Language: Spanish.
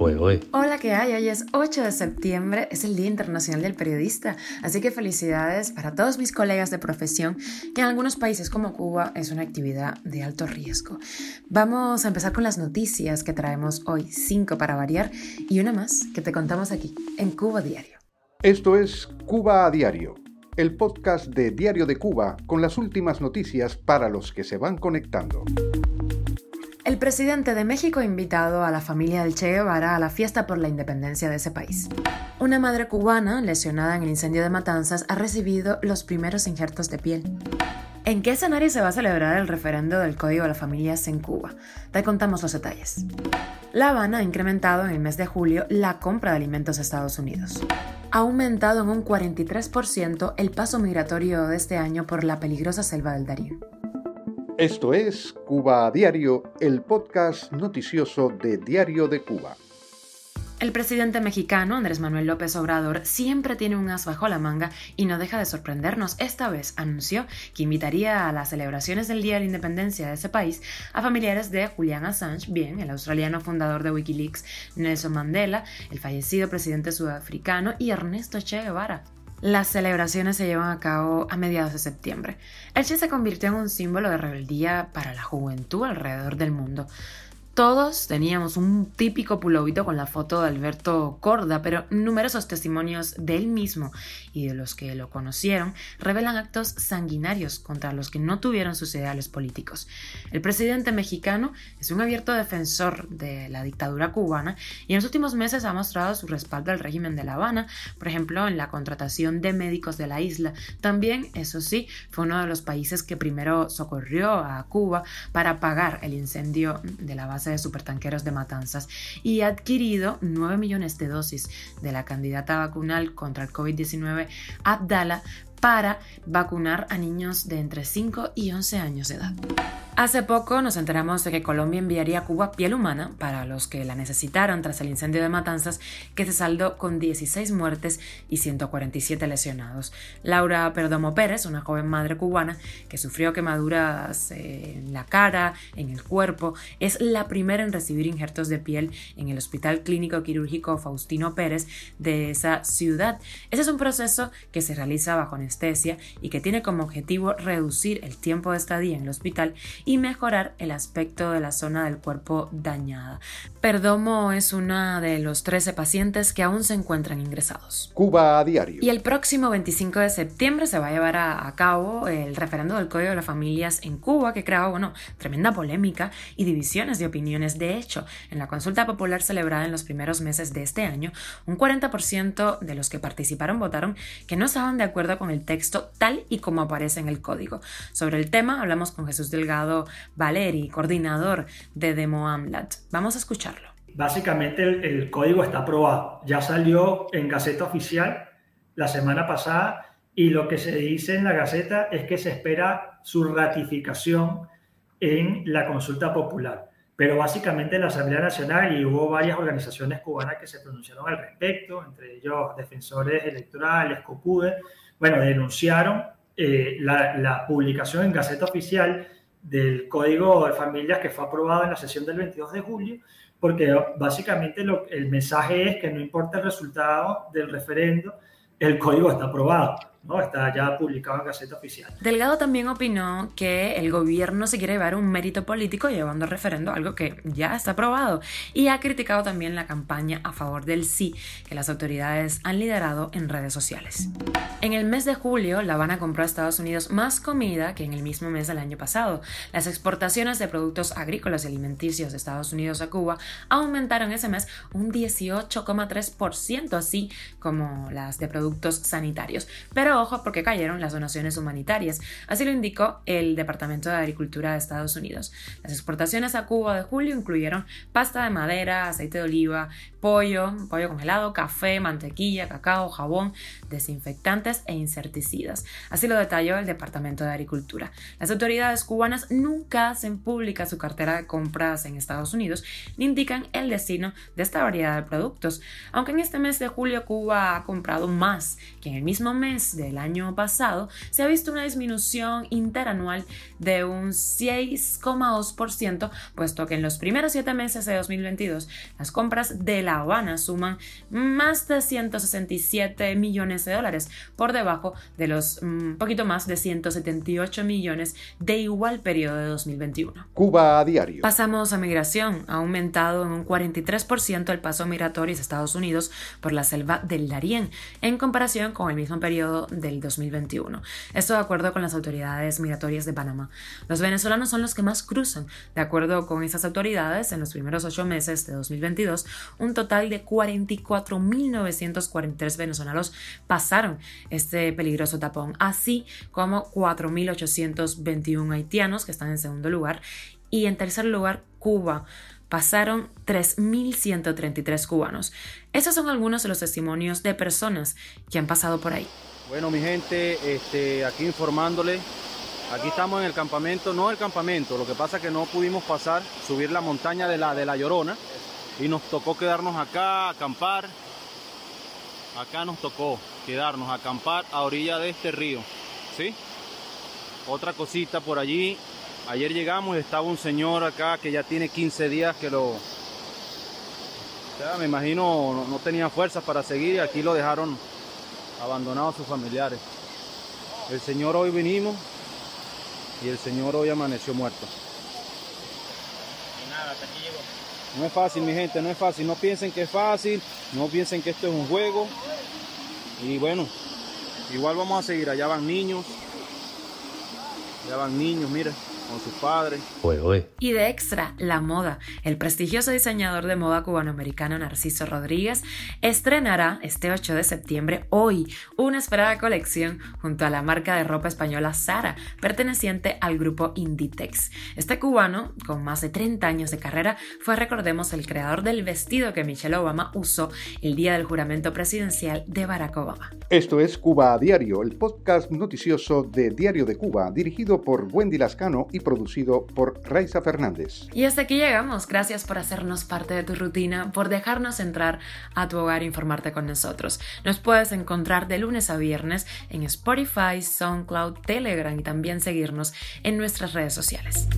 Hola, ¿qué hay? Hoy es 8 de septiembre, es el Día Internacional del Periodista, así que felicidades para todos mis colegas de profesión, que en algunos países como Cuba es una actividad de alto riesgo. Vamos a empezar con las noticias que traemos hoy, cinco para variar, y una más que te contamos aquí, en Cuba Diario. Esto es Cuba a Diario, el podcast de Diario de Cuba con las últimas noticias para los que se van conectando. El presidente de México ha invitado a la familia del Che Guevara a la fiesta por la independencia de ese país. Una madre cubana, lesionada en el incendio de Matanzas, ha recibido los primeros injertos de piel. ¿En qué escenario se va a celebrar el referendo del Código de las Familias en Cuba? Te contamos los detalles. La Habana ha incrementado en el mes de julio la compra de alimentos a Estados Unidos. Ha aumentado en un 43% el paso migratorio de este año por la peligrosa selva del Darién. Esto es Cuba a Diario, el podcast noticioso de Diario de Cuba. El presidente mexicano, Andrés Manuel López Obrador, siempre tiene un as bajo la manga y no deja de sorprendernos. Esta vez anunció que invitaría a las celebraciones del Día de la Independencia de ese país a familiares de Julian Assange, bien, el australiano fundador de Wikileaks, Nelson Mandela, el fallecido presidente sudafricano y Ernesto Che Guevara, las celebraciones se llevan a cabo a mediados de septiembre. El Che se convirtió en un símbolo de rebeldía para la juventud alrededor del mundo. Todos teníamos un típico pulovito con la foto de Alberto Corda, pero numerosos testimonios de él mismo y de los que lo conocieron revelan actos sanguinarios contra los que no tuvieron sus ideales políticos. El presidente mexicano es un abierto defensor de la dictadura cubana y en los últimos meses ha mostrado su respaldo al régimen de La Habana, por ejemplo, en la contratación de médicos de la isla. También, eso sí, fue uno de los países que primero socorrió a Cuba para apagar el incendio de la base de supertanqueros de Matanzas y ha adquirido 9 millones de dosis de la candidata vacunal contra el COVID-19 Abdala para vacunar a niños de entre 5 y 11 años de edad. Hace poco nos enteramos de que Colombia enviaría a Cuba piel humana para los que la necesitaron tras el incendio de Matanzas, que se saldó con 16 muertes y 147 lesionados. Laura Perdomo Pérez, una joven madre cubana que sufrió quemaduras en la cara, en el cuerpo, es la primera en recibir injertos de piel en el Hospital Clínico Quirúrgico Faustino Pérez de esa ciudad. Ese es un proceso que se realiza bajo anestesia y que tiene como objetivo reducir el tiempo de estadía en el hospital y mejorar el aspecto de la zona del cuerpo dañada. Perdomo es una de los 13 pacientes que aún se encuentran ingresados. Cuba a diario. Y el próximo 25 de septiembre se va a llevar a, cabo el referendo del Código de las Familias en Cuba, que creó, bueno, tremenda polémica y divisiones de opiniones. De hecho, en la consulta popular celebrada en los primeros meses de este año, un 40% de los que participaron votaron que no estaban de acuerdo con el texto tal y como aparece en el código. Sobre el tema hablamos con Jesús Delgado Valeri, coordinador de Demo Amlat. Vamos a escucharlo. Básicamente el, código está aprobado. Ya salió en Gaceta Oficial la semana pasada y lo que se dice en la Gaceta es que se espera su ratificación en la consulta popular. Pero básicamente la Asamblea Nacional y hubo varias organizaciones cubanas que se pronunciaron al respecto, entre ellos defensores electorales, COPUDE, bueno, denunciaron eh, la, publicación en Gaceta Oficial del Código de Familias que fue aprobado en la sesión del 22 de julio, porque básicamente lo, el mensaje es que no importa el resultado del referendo, el código está aprobado. ¿No? Está ya publicado en Gaceta Oficial. Delgado también opinó que el gobierno se quiere llevar un mérito político llevando al referendo, algo que ya está aprobado, y ha criticado también la campaña a favor del sí que las autoridades han liderado en redes sociales. En el mes de julio, La Habana compró a Estados Unidos más comida que en el mismo mes del año pasado. Las exportaciones de productos agrícolas y alimenticios de Estados Unidos a Cuba aumentaron ese mes un 18,3%, así como las de productos sanitarios. Pero ojo porque cayeron las donaciones humanitarias. Así lo indicó el Departamento de Agricultura de Estados Unidos. Las exportaciones a Cuba de julio incluyeron pasta de madera, aceite de oliva, pollo, pollo congelado, café, mantequilla, cacao, jabón, desinfectantes e insecticidas. Así lo detalló el Departamento de Agricultura. Las autoridades cubanas nunca hacen pública su cartera de compras en Estados Unidos ni indican el destino de esta variedad de productos. Aunque en este mes de julio Cuba ha comprado más que en el mismo mes del año pasado, se ha visto una disminución interanual de un 6,2%, puesto que en los primeros siete meses de 2022 las compras de La Habana suman más de 167 millones de dólares, por debajo de los un mm, poquito más de 178 millones de igual periodo de 2021. Cuba a diario. Pasamos a migración. Ha aumentado en un 43% el paso migratorio a Estados Unidos por la selva del Darién, en comparación con el mismo periodo del 2021. Esto de acuerdo con las autoridades migratorias de Panamá. Los venezolanos son los que más cruzan. De acuerdo con esas autoridades, en los primeros ocho meses de 2022, un total de 44.943 venezolanos pasaron este peligroso tapón, así como 4.821 haitianos que están en segundo lugar y en tercer lugar Cuba. Pasaron 3.133 cubanos. Esos son algunos de los testimonios de personas que han pasado por ahí. Bueno, mi gente, este, aquí informándole, aquí estamos en el campamento, no el campamento, lo que pasa es que no pudimos pasar, subir la montaña de la, de la Llorona y nos tocó quedarnos acá, acampar. Acá nos tocó quedarnos, acampar a orilla de este río, ¿sí? Otra cosita por allí, Ayer llegamos y estaba un señor acá que ya tiene 15 días que lo... me imagino no, tenía fuerzas para seguir y aquí lo dejaron abandonado a sus familiares. El señor hoy vinimos y el señor hoy amaneció muerto. No es fácil, mi gente, no es fácil. No piensen que es fácil, no piensen que esto es un juego. Y bueno, igual vamos a seguir. Allá van niños. Allá van niños, miren con sus padres. Y de extra, la moda. El prestigioso diseñador de moda cubanoamericano Narciso Rodríguez estrenará este 8 de septiembre, hoy, una esperada colección junto a la marca de ropa española Zara, perteneciente al grupo Inditex. Este cubano, con más de 30 años de carrera, fue, recordemos, el creador del vestido que Michelle Obama usó el día del juramento presidencial de Barack Obama. Esto es Cuba a Diario, el podcast noticioso de Diario de Cuba, dirigido por Wendy Lascano producido por Raiza Fernández. Y hasta aquí llegamos. Gracias por hacernos parte de tu rutina, por dejarnos entrar a tu hogar e informarte con nosotros. Nos puedes encontrar de lunes a viernes en Spotify, SoundCloud, Telegram y también seguirnos en nuestras redes sociales.